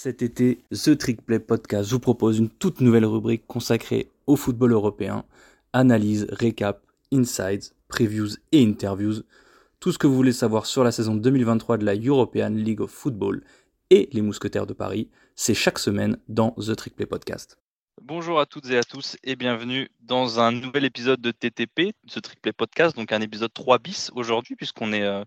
Cet été, The Trick Play Podcast vous propose une toute nouvelle rubrique consacrée au football européen. Analyse, récap, insights, previews et interviews. Tout ce que vous voulez savoir sur la saison 2023 de la European League of Football et les Mousquetaires de Paris, c'est chaque semaine dans The Trick Play Podcast. Bonjour à toutes et à tous et bienvenue dans un nouvel épisode de TTP, The Trick Play Podcast, donc un épisode 3 bis aujourd'hui puisqu'on est... euh,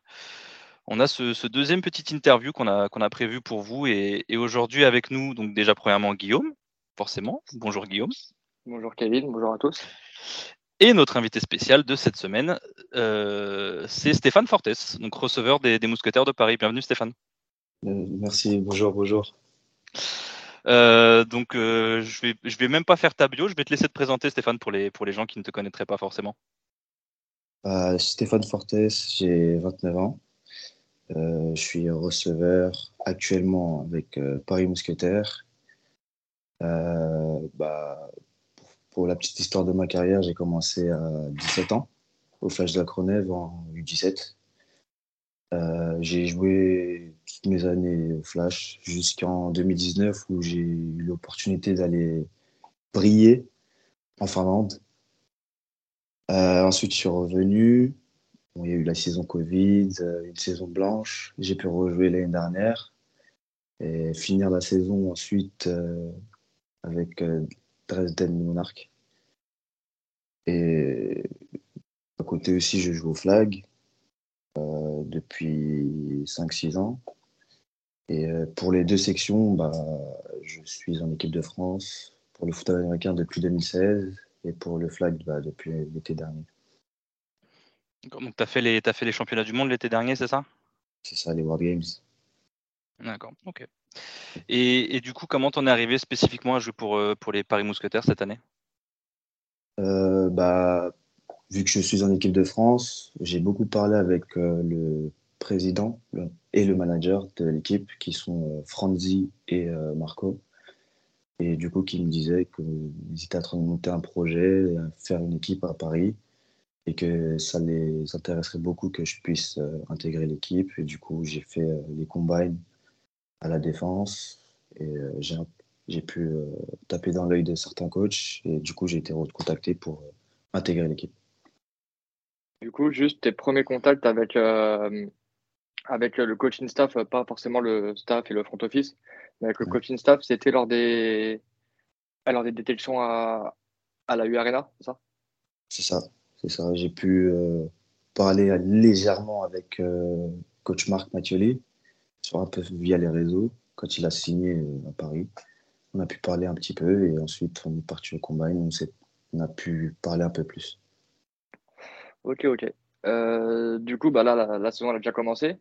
on a ce, deuxième petit interview qu'on a, qu'on a prévu pour vous. Et, aujourd'hui, avec nous, donc déjà, premièrement, Guillaume, forcément. Bonjour, Guillaume. Bonjour, Kevin. Bonjour à tous. Et notre invité spécial de cette semaine, euh, c'est Stéphane Fortes, donc receveur des, Mousquetaires de Paris. Bienvenue, Stéphane. Euh, merci. Bonjour, bonjour. Euh, donc, je vais, je vais même pas faire ta bio. Je vais te laisser te présenter, Stéphane, pour les, pour les gens qui ne te connaîtraient pas forcément. Stéphane Fortes, j'ai 29 ans. Euh, je suis receveur actuellement avec euh, Paris Mousquetaires. Euh, bah, pour, la petite histoire de ma carrière, j'ai commencé à 17 ans au Flash de la Cronève en U17. j'ai joué toutes mes années au Flash jusqu'en 2019 où j'ai eu l'opportunité d'aller briller en Finlande. ensuite, je suis revenu il y a eu la saison Covid, euh, une saison blanche. J'ai pu rejouer l'année dernière et finir la saison ensuite euh, avec euh, Dresden Monarch. Et à côté aussi, je joue au flag depuis 5-6 ans. Et pour les deux sections, bah, je suis en équipe de France pour le foot américain depuis 2016 et pour le flag bah, depuis l'été dernier. Donc, tu as, fait les, fait les championnats du monde l'été dernier, c'est ça? C'est ça, les World Games. D'accord, ok. Et, et, du coup, comment t'en es arrivé spécifiquement à jouer pour, euh, pour les Paris Mousquetaires cette année? Euh, bah, Vu que je suis en équipe de France, j'ai beaucoup parlé avec euh, le président et le manager de l'équipe, qui sont Franzi et Marco. Et du coup, qui me disaient qu'ils étaient en train de monter un projet, faire une équipe à Paris et que ça les intéresserait beaucoup que je puisse euh, intégrer l'équipe. Et du coup, j'ai fait euh, les combines à la défense et euh, j'ai pu taper dans l'œil de certains coachs et du coup, j'ai été recontacté pour intégrer l'équipe. Du coup, juste tes premiers contacts avec, avec le coaching staff, pas forcément le staff et le front office, mais avec le coaching staff, c'était lors des, lors des détections à, à la U Arena, c'est ça? C'est ça. C'est ça. J'ai pu euh, parler légèrement avec euh, coach Marc Mathioli, sur un peu via les réseaux, quand il a signé euh, à Paris. On a pu parler un petit peu et ensuite on est parti au combine. On, on a pu parler un peu plus. Ok, ok. du coup, bah là, la, saison a déjà commencé.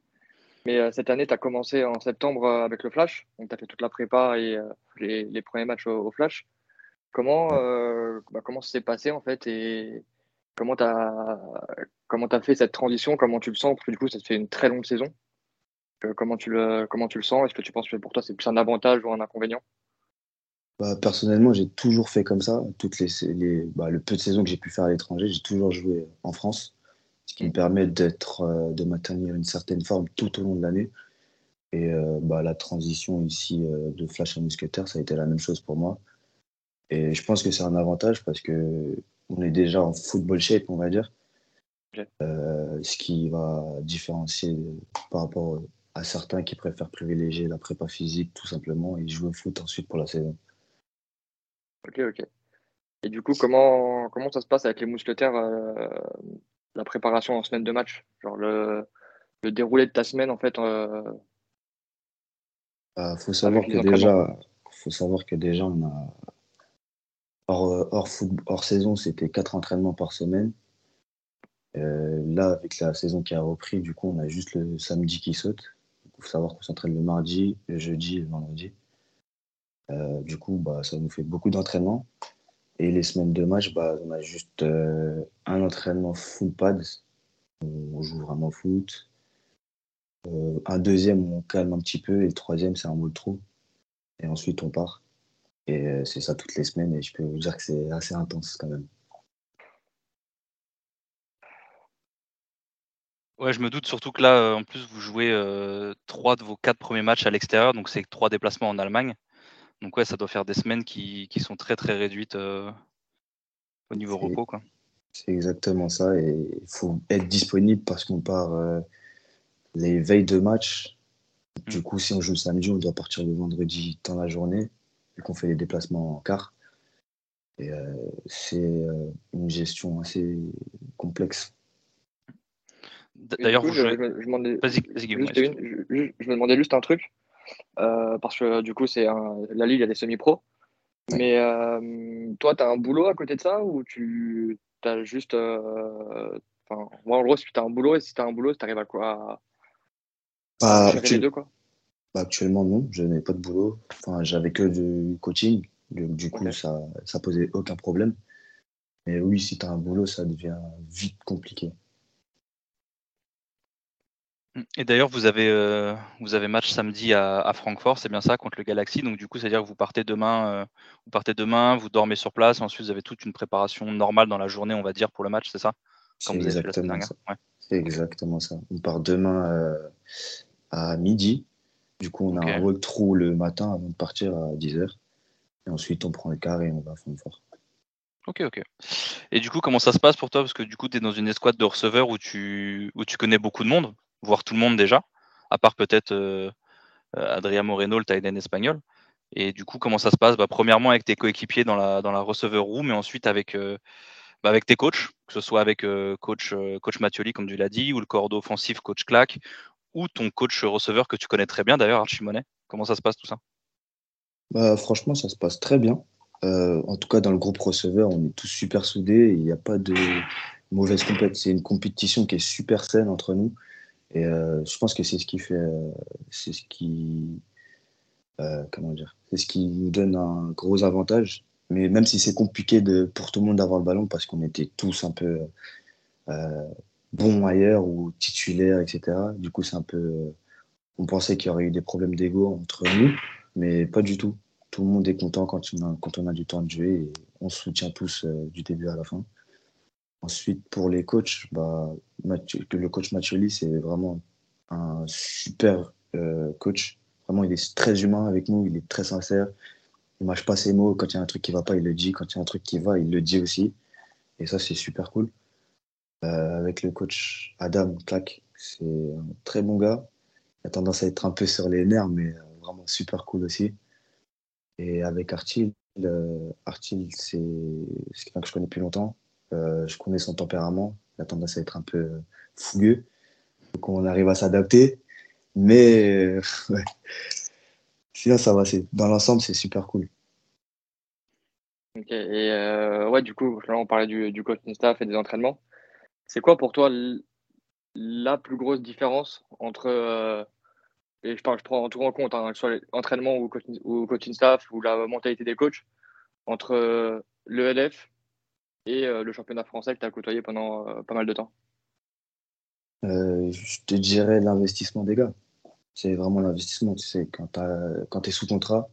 Mais cette année, tu as commencé en septembre avec le Flash. Donc, tu as fait toute la prépa et les, premiers matchs au, Flash. Comment, bah, comment ça s'est passé en fait et Comment tu as, comment fait cette transition? Comment tu le sens? Parce que du coup, ça te fait une très longue saison. Euh, comment, tu le, comment tu le sens? Est-ce que tu penses que pour toi, c'est plus un avantage ou un inconvénient? Bah, Personnellement, j'ai toujours fait comme ça. Toutes les, les bah, le peu de saisons que j'ai pu faire à l'étranger, j'ai toujours joué en France, ce qui me permet d'être, euh, de maintenir une certaine forme tout au long de l'année. Et euh, bah, la transition ici de Flash à Mousquetaire, ça a été la même chose pour moi. Et je pense que c'est un avantage parce que on est déjà en football shape, on va dire. Euh, ce qui va différencier par rapport à certains qui préfèrent privilégier la prépa physique tout simplement et jouer au foot ensuite pour la saison. Ok, ok. Et du coup, comment, comment ça se passe avec les mousquetaires, euh, la préparation en semaine de match? Genre le, le, déroulé de ta semaine, en fait euh, bah, faut savoir que déjà, faut savoir que déjà on a euh, hors, saison, c'était quatre entraînements par semaine. Euh, là, avec la saison qui a repris, du coup, on a juste le samedi qui saute. Il faut savoir qu'on s'entraîne le mardi, le jeudi et le vendredi. Euh, du coup, bah, ça nous fait beaucoup d'entraînements. Et les semaines de match, bah, on a juste un entraînement full pad. On joue vraiment foot. un deuxième on calme un petit peu. Et le troisième, c'est un mot trou. Et ensuite, on part. Et euh, c'est ça toutes les semaines et je peux vous dire que c'est assez intense quand même. Ouais, je me doute surtout que là, en plus, vous jouez trois de vos quatre premiers matchs à l'extérieur, donc c'est trois déplacements en Allemagne. Donc ouais, ça doit faire des semaines qui, qui sont très très réduites au niveau repos. Quoi. C'est exactement ça. Et il faut être disponible parce qu'on part les veilles de match. Du mmh. coup, si on joue le samedi, on doit partir le vendredi dans la journée, vu qu'on fait les déplacements en quart. Et c'est une gestion assez complexe. D'ailleurs, je, me demandais juste un truc, euh, parce que du coup, c'est la Ligue, il y a des semi-pros. Mais euh, toi, tu as un boulot à côté de ça ou tu as juste. Euh, moi, en gros, si tu as un boulot et si tu as un boulot, tu arrives à quoi à les deux, quoi? Bah, Actuellement, non, je n'ai pas de boulot. Enfin, j'avais que du coaching. Du, coup, ça, ça posait aucun problème. Mais oui, si tu as un boulot, ça devient vite compliqué. Et d'ailleurs, vous avez, euh, vous avez match samedi à, Francfort, c'est bien ça, contre le Galaxy. Donc du coup, c'est-à-dire que vous partez demain, euh, vous partez demain, vous dormez sur place, ensuite vous avez toute une préparation normale dans la journée, on va dire, pour le match, c'est ça? C'est exactement. C'est exactement ça. On part demain euh, à midi. Du coup, on a un walkthrough le matin avant de partir à 10h. Et ensuite, on prend le car et on va à Francfort. Ok, ok. Et du coup, comment ça se passe pour toi? Parce que du coup, tu es dans une escouade de receveurs où tu, où tu connais beaucoup de monde voir tout le monde déjà, à part peut-être euh, euh, Adrien Moreno, le tight espagnol. Et du coup, comment ça se passe? Bah, Premièrement, avec tes coéquipiers dans la, dans la receveur room, et ensuite avec, euh, bah, avec tes coachs, que ce soit avec coach, coach Mathioli, comme tu l'as dit, ou le cordeau offensif, coach Clack, ou ton coach receveur que tu connais très bien d'ailleurs, Archie Monet? Comment ça se passe tout ça? Bah, Franchement, ça se passe très bien. en tout cas, dans le groupe receveur, on est tous super soudés. Il n'y a pas de mauvaise compétition. C'est une compétition qui est super saine entre nous. Et euh, je pense que c'est ce qui fait, euh, c'est ce qui, euh, comment dire, c'est ce qui nous donne un gros avantage. Mais même si c'est compliqué pour tout le monde d'avoir le ballon parce qu'on était tous un peu bons ailleurs ou titulaires, etc. Du coup, c'est un peu, on pensait qu'il y aurait eu des problèmes d'ego entre nous, mais pas du tout. Tout le monde est content quand on a, quand on a du temps de jouer et on se soutient tous du début à la fin. Ensuite, pour les coachs, bah, le coach Mathioli, c'est vraiment un super euh, coach. Vraiment, il est très humain avec nous, il est très sincère. Il mâche pas ses mots. Quand il y a un truc qui va pas, il le dit. Quand il y a un truc qui va, il le dit aussi. Et ça, c'est super cool. Euh, avec le coach Adam Clack, c'est un très bon gars. Il a tendance à être un peu sur les nerfs, mais euh, vraiment super cool aussi. Et avec Artil, Artil, c'est quelqu'un que je connais depuis longtemps. Euh, je connais son tempérament. Il a tendance à être un peu fougueux. Donc on arrive à s'adapter. Mais euh, sinon, ça va. Dans l'ensemble, c'est super cool. Ok. Et euh, ouais, du coup, là, on parlait du, du coaching staff et des entraînements. C'est quoi pour toi la plus grosse différence entre et je, parle, je prends tout en compte, hein, que ce soit l'entraînement ou, ou coaching staff ou la mentalité des coachs, entre le LF et euh, le championnat français que tu as côtoyé pendant euh, pas mal de temps? Euh, Je te dirais l'investissement des gars. C'est vraiment l'investissement. Tu sais, quand tu es sous contrat,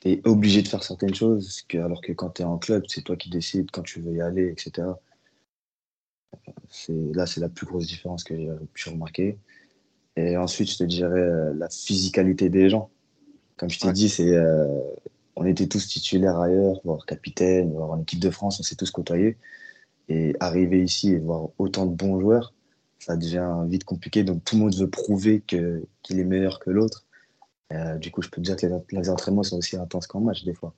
tu es obligé de faire certaines choses, alors que quand tu es en club, c'est toi qui décides quand tu veux y aller, etc. Là, c'est la plus grosse différence que j'ai pu remarquer. Et ensuite, je te dirais la physicalité des gens. Comme je t'ai dit, c'est on était tous titulaires ailleurs, voire capitaine, voire en équipe de France, on s'est tous côtoyés. Et arriver ici et voir autant de bons joueurs, ça devient vite compliqué. Donc tout le monde veut prouver qu'il est meilleur que l'autre. Euh, du coup, je peux te dire que les, entraînements sont aussi intenses qu'en match des fois.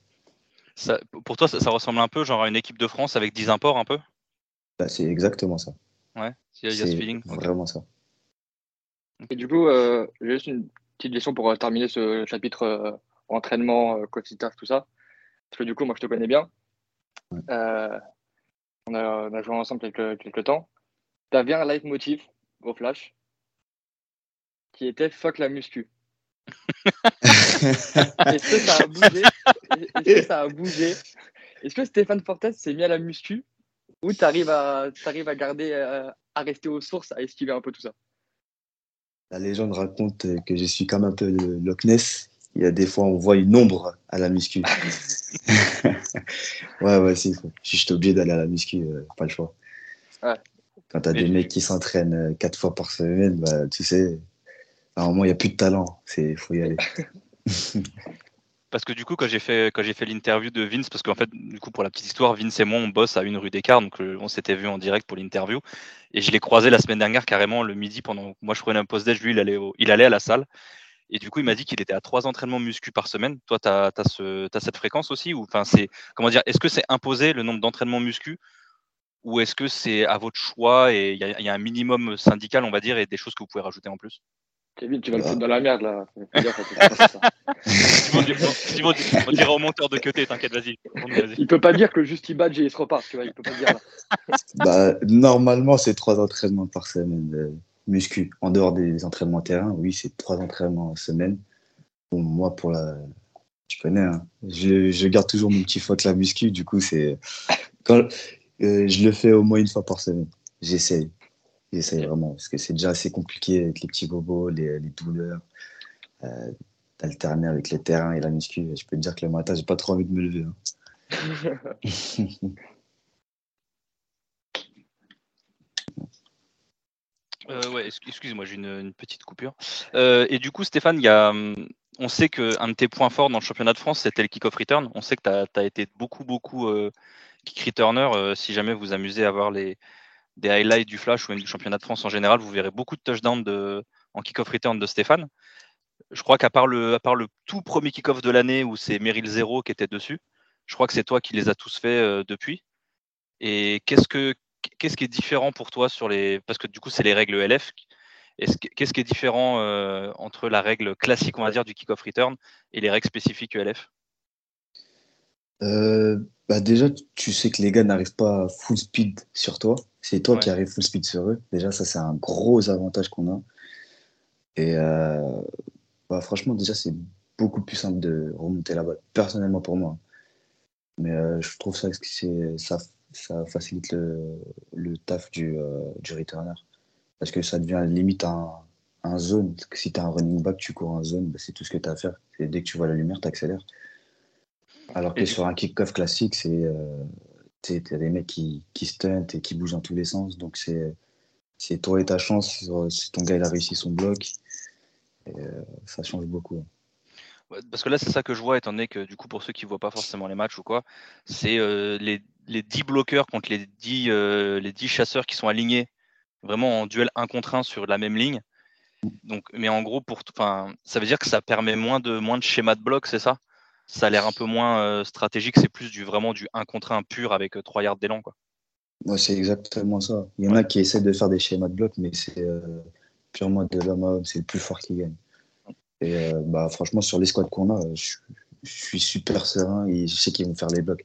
pour toi, ça, ressemble un peu genre à une équipe de France avec 10 imports un peu? Bah, C'est exactement ça. Ouais, il y a, ce feeling. Vraiment ça. Et du coup, euh, j'ai juste une petite question pour terminer ce chapitre euh, entraînement, euh, coach tout ça. Parce que du coup, moi, je te connais bien. Euh, on, a, joué ensemble quelques, quelques temps. Tu avais un leitmotiv au Flash qui était fuck la muscu. Est-ce que ça a bougé? Est-ce que ça a bougé? Est-ce que Stéphane Fortes s'est mis à la muscu? Ou tu arrives à, arrives à garder, euh, à rester aux sources, à esquiver un peu tout ça La légende raconte que je suis comme un peu le Loch Ness il y a des fois, on voit une ombre à la muscu. ouais, ouais, si. Si je suis obligé d'aller à la muscu, euh, pas le choix. Ouais. Quand tu as des mecs qui s'entraînent euh, quatre fois par semaine, bah, tu sais, à un moment, il n'y a plus de talent. Il faut y aller. parce que du coup, quand j'ai fait, fait l'interview de Vince, parce qu'en fait, du coup, pour la petite histoire, Vince et moi, on bosse à une rue d'écart, donc euh, on s'était vu en direct pour l'interview. Et je l'ai croisé la semaine dernière carrément le midi pendant moi je prenais un post-déj, lui, il allait, il allait à la salle. Et du coup, il m'a dit qu'il était à trois entraînements muscu par semaine. Toi, tu as, cette fréquence aussi ou, comment dire, Est-ce que c'est imposé le nombre d'entraînements muscu ou est-ce que c'est à votre choix et il y, a un minimum syndical, on va dire, et des choses que vous pouvez rajouter en plus? Kevin, tu vas le foutre dans la merde là. on dira au monteur de côté, t'inquiète, vas-y. il peut pas dire que juste il badge et il se repart, tu vois, il peut pas dire bah, normalement, c'est trois entraînements par semaine de muscu. En dehors des entraînements terrain, oui, c'est trois entraînements par semaine. Bon, moi, pour la. Tu connais, hein, je, je, garde toujours mon petit faute la muscu, du coup, c'est. Quand... Euh, je le fais au moins une fois par semaine. J'essaye. J'essaye vraiment, parce que c'est déjà assez compliqué avec les petits bobos, les, les douleurs, euh, d'alterner avec les terrains et la muscu. Je peux te dire que le matin, j'ai pas trop envie de me lever. Hein. euh, ouais, excuse-moi, j'ai une, petite coupure. Euh, et du coup, Stéphane, y a, hum, on sait qu'un de tes points forts dans le championnat de France, c'était le kick-off return. On sait que tu as, été beaucoup, beaucoup euh, kick returner. Euh, si jamais vous amusez à voir les, des highlights du Flash ou du championnat de France en général, vous verrez beaucoup de touchdowns de, en kick-off return de Stéphane. Je crois qu'à part le, à part le tout premier kick-off de l'année où c'est Meryl Zero qui était dessus, je crois que c'est toi qui les as tous faits euh, depuis. Et qu'est-ce que qu'est-ce qui est différent pour toi sur les parce que du coup c'est les règles LF. Qu'est-ce qui est différent euh, entre la règle classique on va dire du kick-off return et les règles spécifiques ELF euh, bah déjà, tu sais que les gars n'arrivent pas full speed sur toi. C'est toi qui arrives full speed sur eux. Déjà, ça, c'est un gros avantage qu'on a. Et euh, bah, franchement, déjà, c'est beaucoup plus simple de remonter la balle, personnellement pour moi. Mais euh, je trouve ça, ça, ça facilite le, le taf du, du returner. Parce que ça devient limite un, un zone. Si tu as un running back, tu cours en zone, bah, c'est tout ce que tu as à faire. Et dès que tu vois la lumière, tu accélères. Alors que sur un kick-off classique, c'est euh, tu as des mecs qui, qui stuntent et qui bougent dans tous les sens. Donc c'est toi et ta chance si ton gars il a réussi son bloc. Et, euh, ça change beaucoup. Parce que là, c'est ça que je vois, étant donné que du coup, pour ceux qui ne voient pas forcément les matchs ou quoi, c'est euh, les, les 10 bloqueurs contre les 10, les 10 chasseurs qui sont alignés vraiment en duel 1 contre 1 sur la même ligne. Donc, mais en gros, pour, ça veut dire que ça permet moins de, moins de schémas de bloc, c'est ça? Ça a l'air un peu moins euh, stratégique, c'est plus du vraiment du 1 contre 1 pur avec 3 euh, yards d'élan. Quoi. c'est exactement ça. Il y en a qui essaient de faire des schémas de bloc, mais c'est euh, purement de l'homme à homme, c'est le plus fort qui gagne. Et bah, franchement, sur les squads qu'on a, je, suis super serein et je sais qu'ils vont faire les blocs.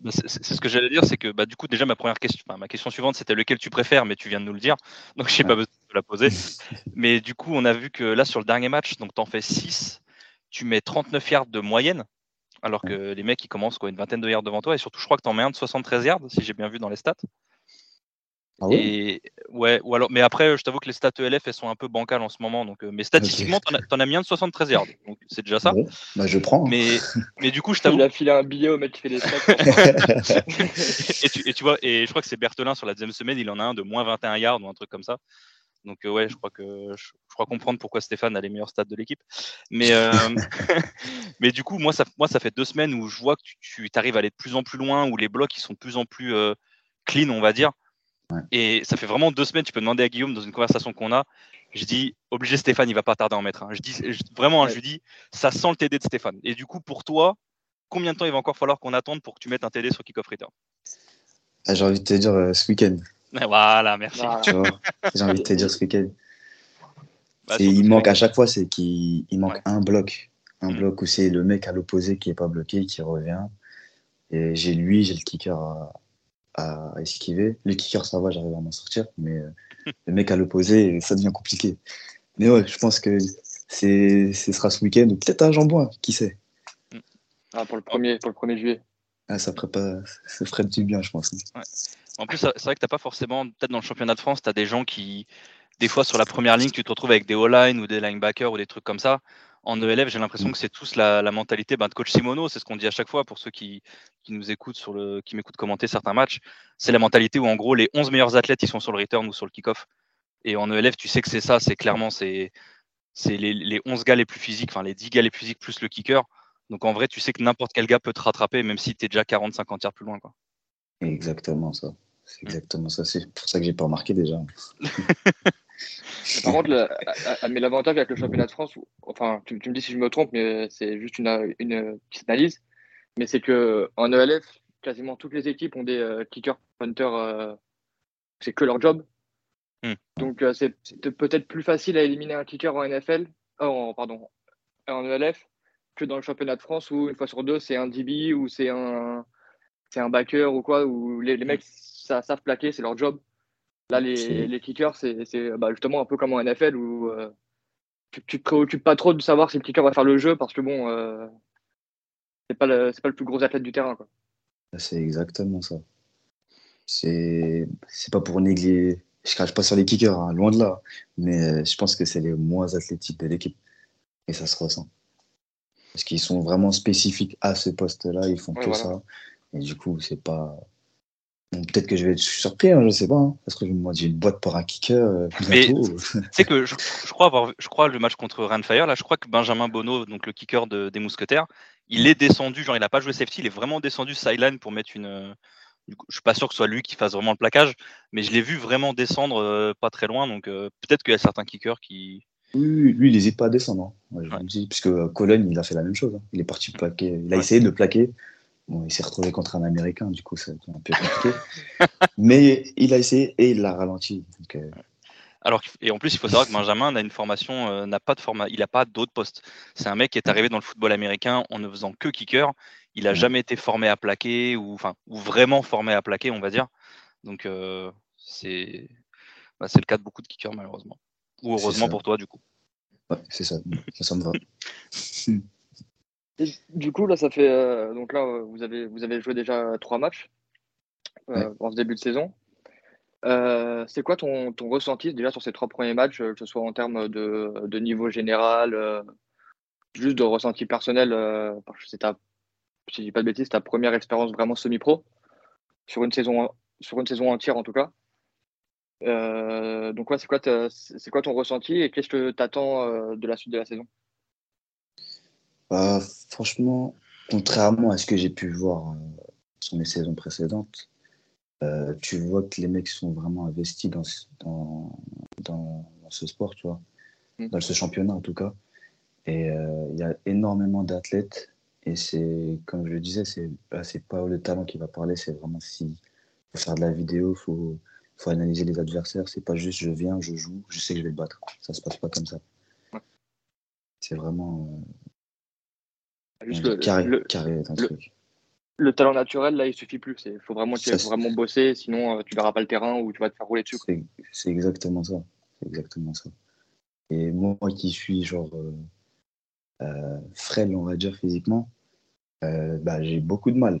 Bah, c'est ce que j'allais dire, c'est que bah, du coup, déjà, ma première question, ma question suivante, c'était lequel tu préfères, mais tu viens de nous le dire, donc je n'ai pas besoin de la poser. mais du coup, on a vu que là, sur le dernier match, donc tu en fais 6 tu mets 39 yards de moyenne, alors que les mecs ils commencent quoi, une vingtaine de yards devant toi, et surtout je crois que tu en mets un de 73 yards, si j'ai bien vu dans les stats. Ah et ouais, ou alors, mais après, je t'avoue que les stats ELF elles sont un peu bancales en ce moment, donc, euh, mais statistiquement, tu en, as mis un de 73 yards, donc c'est déjà ça. bah je prends. Mais, mais du coup, je t'avoue. Il a filé un billet au mec qui fait des stats. et, tu, et, tu, vois, et je crois que c'est Berthelin sur la deuxième semaine, il en a un de moins 21 yards ou un truc comme ça. Donc euh, ouais, je crois que je, crois comprendre pourquoi Stéphane a les meilleurs stats de l'équipe. Mais euh, mais du coup, moi ça moi ça fait deux semaines où je vois que tu, arrives à aller de plus en plus loin, où les blocs ils sont de plus en plus euh, clean, on va dire. Et ça fait vraiment deux semaines. Tu peux demander à Guillaume dans une conversation qu'on a. Je dis obligé Stéphane, il va pas tarder à en mettre un. Je dis vraiment, je lui dis ça sent le TD de Stéphane. Et du coup pour toi, combien de temps il va encore falloir qu'on attende pour que tu mettes un TD sur Kickoff Return? Ah, J'ai envie de te dire ce week-end. Voilà, merci. J'ai envie de te dire ce week-end. Bah, il manque à chaque fois, c'est qu'il manque un bloc. Un mm. bloc où c'est le mec à l'opposé qui n'est pas bloqué, qui revient. Et j'ai lui, j'ai le kicker à, esquiver. Le kicker, ça va, j'arrive à m'en sortir. Mais euh, le mec à l'opposé, ça devient compliqué. Mais ouais, je pense que ce sera ce week-end ou peut-être à Jambouin, qui sait. Ah, pour le premier, pour le 1er juillet. Ah, ça, ferait pas, ça ferait du bien, je pense. En plus, c'est vrai que tu pas forcément, peut-être dans le championnat de France, tu as des gens qui, des fois sur la première ligne, tu te retrouves avec des O-line ou des linebackers ou des trucs comme ça. en ELF, j'ai l'impression que c'est tous la, mentalité ben, de coach Simono, c'est ce qu'on dit à chaque fois pour ceux qui, nous écoutent, sur qui m'écoutent commenter certains matchs. C'est la mentalité où en gros les 11 meilleurs athlètes ils sont sur le return ou sur le kick-off. Et en ELF, tu sais que c'est ça, c'est clairement c'est, les, les, 11 gars les plus physiques, enfin les 10 gars les plus physiques plus le kicker. Donc en vrai, tu sais que n'importe quel gars peut te rattraper, même si tu es déjà 40-50 tiers plus loin. Exactement ça. C'est mm. exactement ça. C'est pour ça que j'ai pas remarqué déjà. Par contre, mais l'avantage avec le championnat de France, enfin, tu, me dis si je me trompe, mais c'est juste une, une, petite analyse, mais c'est que en ELF, quasiment toutes les équipes ont des euh, kickers, punters, euh, c'est que leur job. Mm. Donc euh, c'est peut-être plus facile à éliminer un kicker en NFL, en, pardon, en ELF, que dans le championnat de France où une fois sur deux c'est un DB ou c'est un c'est un backer ou quoi où les, les mecs ça, savent plaquer c'est leur job. Là les, les kickers c'est bah, justement un peu comme en NFL où euh, tu, tu, te préoccupes pas trop de savoir si le kicker va faire le jeu parce que bon euh, c'est pas le pas le plus gros athlète du terrain quoi. C'est exactement ça. C'est pas pour négliger je crache pas sur les kickers hein, loin de là mais euh, je pense que c'est les moins athlétiques de l'équipe et ça se ressent. Parce qu'ils sont vraiment spécifiques à ce poste-là, ils font que ça. Et du coup, c'est pas. Peut-être que je vais être surpris, hein, je sais pas. Hein. Parce que moi, j'ai une boîte pour un kicker. Euh, c'est que je, crois avoir, je crois le match contre Fire, là, je crois que Benjamin Bonneau, donc le kicker des Mousquetaires, il est descendu, genre il n'a pas joué safety, il est vraiment descendu sideline pour mettre une. Euh, je suis pas sûr que ce soit lui qui fasse vraiment le plaquage, mais je l'ai vu vraiment descendre euh, pas très loin, donc peut-être qu'il y a certains kickers qui, oui, lui, il n'hésite pas à descendre. Hein. puisque Cologne, il a fait la même chose. Il est parti plaquer. Il a essayé de plaquer. Bon, il s'est retrouvé contre un Américain, du coup, c'est un peu compliqué. Mais il a essayé et il l'a ralenti. Euh, Alors, et en plus, il faut savoir que Benjamin n'a une formation, euh, n'a pas de format, il n'a pas d'autres postes. C'est un mec qui est arrivé dans le football américain en ne faisant que kicker. Il n'a jamais été formé à plaquer ou, enfin, ou vraiment formé à plaquer, on va dire. Donc, euh, c'est bah, le cas de beaucoup de kickers, malheureusement. Ou heureusement pour toi, du coup. Ouais, c'est ça. Ça, me va. du coup, là, ça fait. Euh, donc là, vous avez, vous avez joué déjà trois matchs euh, en ce début de saison. Euh, c'est quoi ton, ton, ressenti déjà sur ces trois premiers matchs, que ce soit en termes de, de niveau général, juste de ressenti personnel c'est ta, si je dis pas de bêtises, ta première expérience vraiment semi-pro sur une saison sur une saison entière en tout cas. Euh, donc, ouais, c'est quoi, c'est quoi ton ressenti et qu'est-ce que tu attends euh, de la suite de la saison? Bah, Franchement, contrairement à ce que j'ai pu voir euh, sur mes saisons précédentes, tu vois que les mecs sont vraiment investis dans, dans, dans, ce sport, tu vois, mmh. dans ce championnat en tout cas. Et il y a énormément d'athlètes. Et c'est, comme je le disais, c'est bah, pas le talent qui va parler, c'est vraiment si faut faire de la vidéo, il faut faut analyser les adversaires. C'est pas juste je viens, je joue, je sais que je vais le battre. Ça se passe pas comme ça. C'est vraiment euh, juste le, carré, le, carré truc. Le talent naturel, là, il suffit plus. Il faut vraiment, vraiment bosser, sinon euh, tu verras pas le terrain ou tu vas te faire rouler dessus. C'est exactement ça. C'est exactement ça. Et moi qui suis genre euh, euh frêle, on va dire, physiquement, bah, j'ai beaucoup de mal.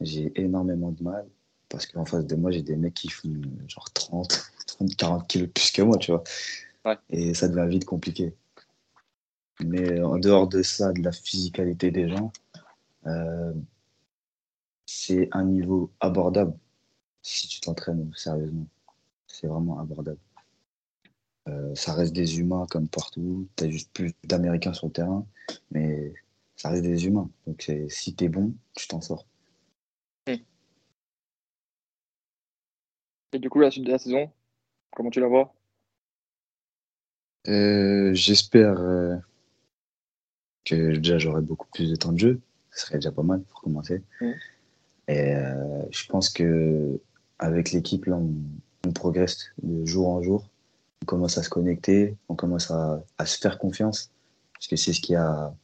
J'ai énormément de mal parce qu'en face de moi, j'ai des mecs qui font genre 30, 30 40 kilos plus que moi, tu vois. Et ça devient vite compliqué. Mais en dehors de ça, de la physicalité des gens, euh, c'est un niveau abordable si tu t'entraînes sérieusement. C'est vraiment abordable. Euh, ça reste des humains comme partout. Tu as juste plus d'Américains sur le terrain, mais ça reste des humains. Donc si tu es bon, tu t'en sors. Et du coup, la suite de la saison, comment tu la vois? Euh, J'espère euh, que déjà j'aurai beaucoup plus de temps de jeu. Ce serait déjà pas mal pour commencer. Mm. Et euh, je pense que avec l'équipe, là, on, progresse de jour en jour. On commence à se connecter, on commence à, se faire confiance. Parce que c'est ce qui a.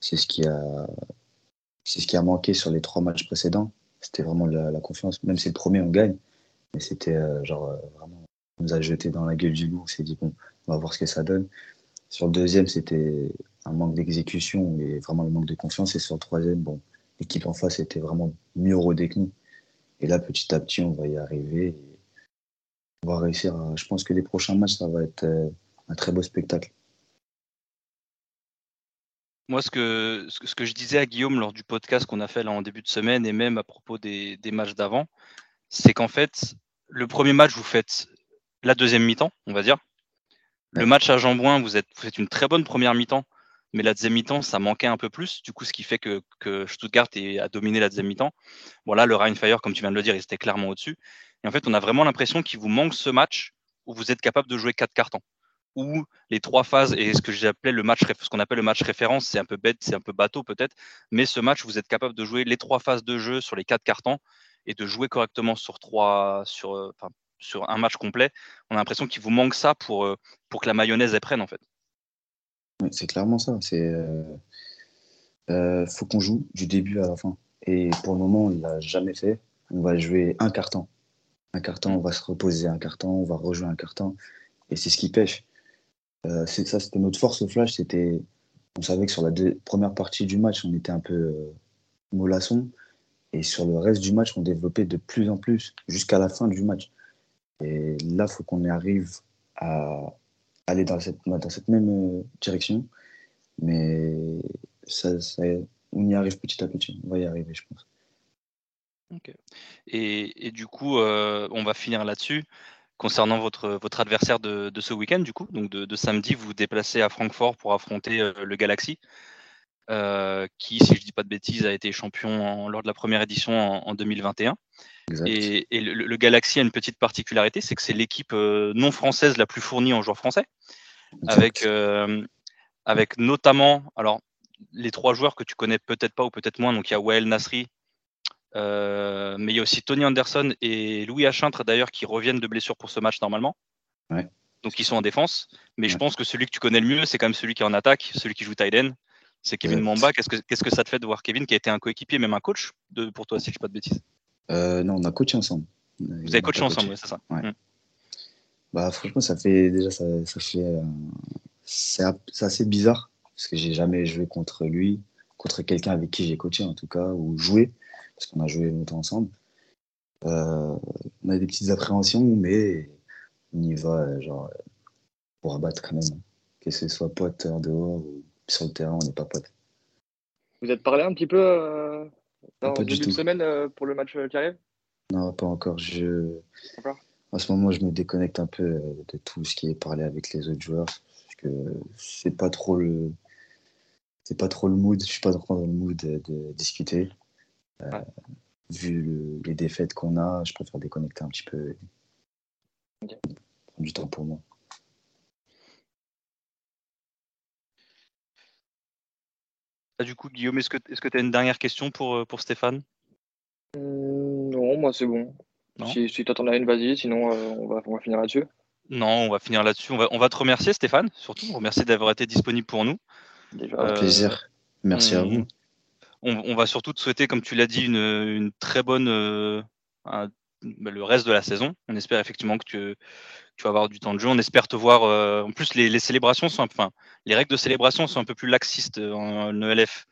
C'est ce qui a. C'est ce qui a manqué sur les trois matchs précédents. C'était vraiment la, la confiance. Même si le premier, on gagne. Mais c'était euh, genre euh, vraiment, on nous a jeté dans la gueule du loup. On s'est dit, bon, on va voir ce que ça donne. Sur le deuxième, c'était un manque d'exécution et vraiment le manque de confiance. Et sur le troisième, bon, l'équipe en face était vraiment mieux rodée que nous. Et là, petit à petit, on va y arriver. on va réussir. Je pense que les prochains matchs, ça va être euh, un très beau spectacle. Moi, ce que, ce que je disais à Guillaume lors du podcast qu'on a fait là en début de semaine et même à propos des, des matchs d'avant, c'est qu'en fait, le premier match, vous faites la deuxième mi-temps, on va dire. Le match à Jambouin, vous êtes, vous faites une très bonne première mi-temps, mais la deuxième mi-temps, ça manquait un peu plus. Du coup, ce qui fait que, Stuttgart a dominé la deuxième mi-temps. Bon, là, le Rheinfire, comme tu viens de le dire, il était clairement au-dessus. Et en fait, on a vraiment l'impression qu'il vous manque ce match où vous êtes capable de jouer quatre cartons. Où les trois phases, et ce que appelé le match, ce qu'on appelle le match référence, c'est un peu bête, c'est un peu bateau peut-être, mais ce match, vous êtes capable de jouer les trois phases de jeu sur les quatre cartons et de jouer correctement sur trois, euh, sur un match complet. On a l'impression qu'il vous manque ça pour, euh, pour que la mayonnaise elle prenne en fait. C'est clairement ça. C'est euh, euh, faut qu'on joue du début à la fin. Et pour le moment, on l'a jamais fait. On va jouer un carton. Un carton, on va se reposer un carton, on va rejouer un carton. Et c'est ce qui pêche. Euh, ça, c'était notre force au flash. C'était, on savait que sur la première partie du match, on était un peu euh. Et sur le reste du match, on développait de plus en plus jusqu'à la fin du match. Et là, il faut qu'on arrive à aller dans cette, dans cette même euh, direction. Mais ça, on y arrive petit à petit. On va y arriver, je pense. Ok. Et, et, du coup, euh, on va finir là-dessus. Concernant votre, votre adversaire de, ce week-end, du coup, donc de, de, samedi, vous vous déplacez à Francfort pour affronter euh, le Galaxy, euh, qui, si je ne dis pas de bêtises, a été champion en, lors de la première édition en, en 2021. Exact. Et, et le, le, Galaxy a une petite particularité, c'est que c'est l'équipe euh, non française la plus fournie en joueurs français, exact. avec, euh, avec notamment, alors les trois joueurs que tu connais peut-être pas ou peut-être moins, donc il y a Wael Nasri, mais il y a aussi Tony Anderson et Louis Achintre d'ailleurs qui reviennent de blessure pour ce match normalement. Ouais. Donc ils sont en défense. Mais ouais. je pense que celui que tu connais le mieux, c'est quand même celui qui est en attaque, celui qui joue Tyden. C'est Kevin ouais. Mamba. Qu'est-ce que, qu'est-ce que ça te fait de voir Kevin qui a été un coéquipier, même un coach de, pour toi, si je ne dis pas de bêtises? Euh, Non, on a coaché ensemble. Vous avez coaché ensemble, c'est ça. Mmh. Bah, franchement, ça fait déjà, ça, ça fait. Euh, c'est assez bizarre parce que j'ai jamais joué contre lui, contre quelqu'un avec qui j'ai coaché en tout cas, ou joué parce qu'on a joué longtemps ensemble. Euh, on a des petites appréhensions, mais on y va genre, pour abattre quand même. Que ce soit pote en dehors ou sur le terrain, on n'est pas pote. Vous êtes parlé un petit peu euh, dans pas semaine euh, pour le match qui arrive? Non, pas encore. Je... En ce moment, je me déconnecte un peu de tout ce qui est parlé avec les autres joueurs. Parce que c'est pas trop le. C'est pas trop le mood, je suis pas trop dans le mood de, de discuter. Euh. Vu le, les défaites qu'on a, je préfère déconnecter un petit peu. Okay. Prendre du temps pour moi. Ah, du coup, Guillaume, est-ce que tu est as une dernière question pour, euh, pour Stéphane? Mmh, Non, moi c'est bon. Non? Si, si tu en as une, vas-y, sinon euh, on, va, on va finir là-dessus. Non, on va finir là-dessus. On va, on va te remercier, Stéphane, surtout. Remercier d'avoir été disponible pour nous. Déjà. Avec plaisir. Merci à vous on, on, va surtout te souhaiter, comme tu l'as dit, une, une, très bonne euh, un, bah, le reste de la saison. On espère effectivement que tu, tu, vas avoir du temps de jeu. On espère te voir. Euh, en plus, les, les, célébrations sont, enfin, les règles de célébration sont un peu plus laxistes en, en ELF.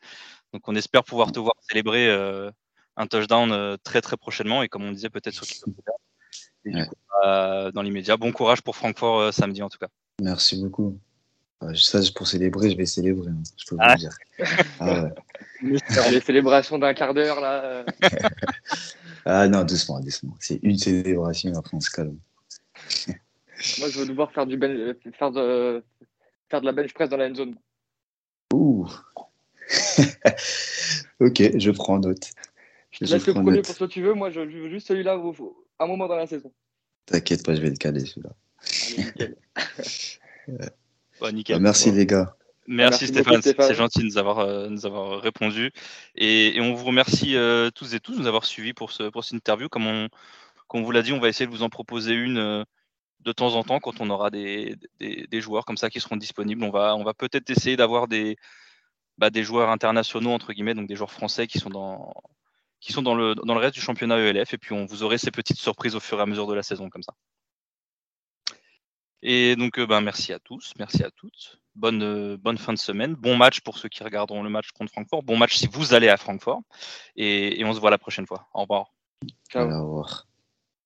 Donc, on espère pouvoir te voir célébrer euh, un touchdown euh, très très prochainement et comme on disait peut-être sur et ouais. coup, dans l'immédiat. Bon courage pour Francfort samedi en tout cas. Merci beaucoup. Ça, pour célébrer, je vais célébrer, hein, je peux vous ah. dire. Ah ouais. Les célébrations d'un quart d'heure, là. ah non, doucement, doucement. C'est une célébration, après on se calme. Moi, je veux devoir faire, du ben... faire, de... faire de la bench press dans la end zone. Ouh. ok, je prends note. Je te laisse le premier pour ce que tu veux. Moi, je veux juste celui-là un moment dans la saison. T'inquiète pas, je vais le caler celui-là. Nickel. Bah, merci bon. les gars. Merci, merci Stéphane, Stéphane. c'est gentil de nous avoir, euh, nous avoir répondu. Et, et, on vous remercie euh, tous et tous de nous avoir suivis pour, ce, pour cette interview. Comme on, comme on vous l'a dit, on va essayer de vous en proposer une euh, de temps en temps quand on aura des, des, des, joueurs comme ça qui seront disponibles. On va, on va peut-être essayer d'avoir des, bah, des joueurs internationaux, entre guillemets, donc des joueurs français qui sont dans, qui sont dans, le, dans le reste du championnat ELF. Et puis on vous aurait ces petites surprises au fur et à mesure de la saison comme ça. Et donc, euh, ben, merci à tous, merci à toutes. Bonne, euh, bonne fin de semaine. Bon match pour ceux qui regarderont le match contre Francfort. Bon match si vous allez à Francfort. Et, et on se voit la prochaine fois. Au revoir. Ciao. Au revoir.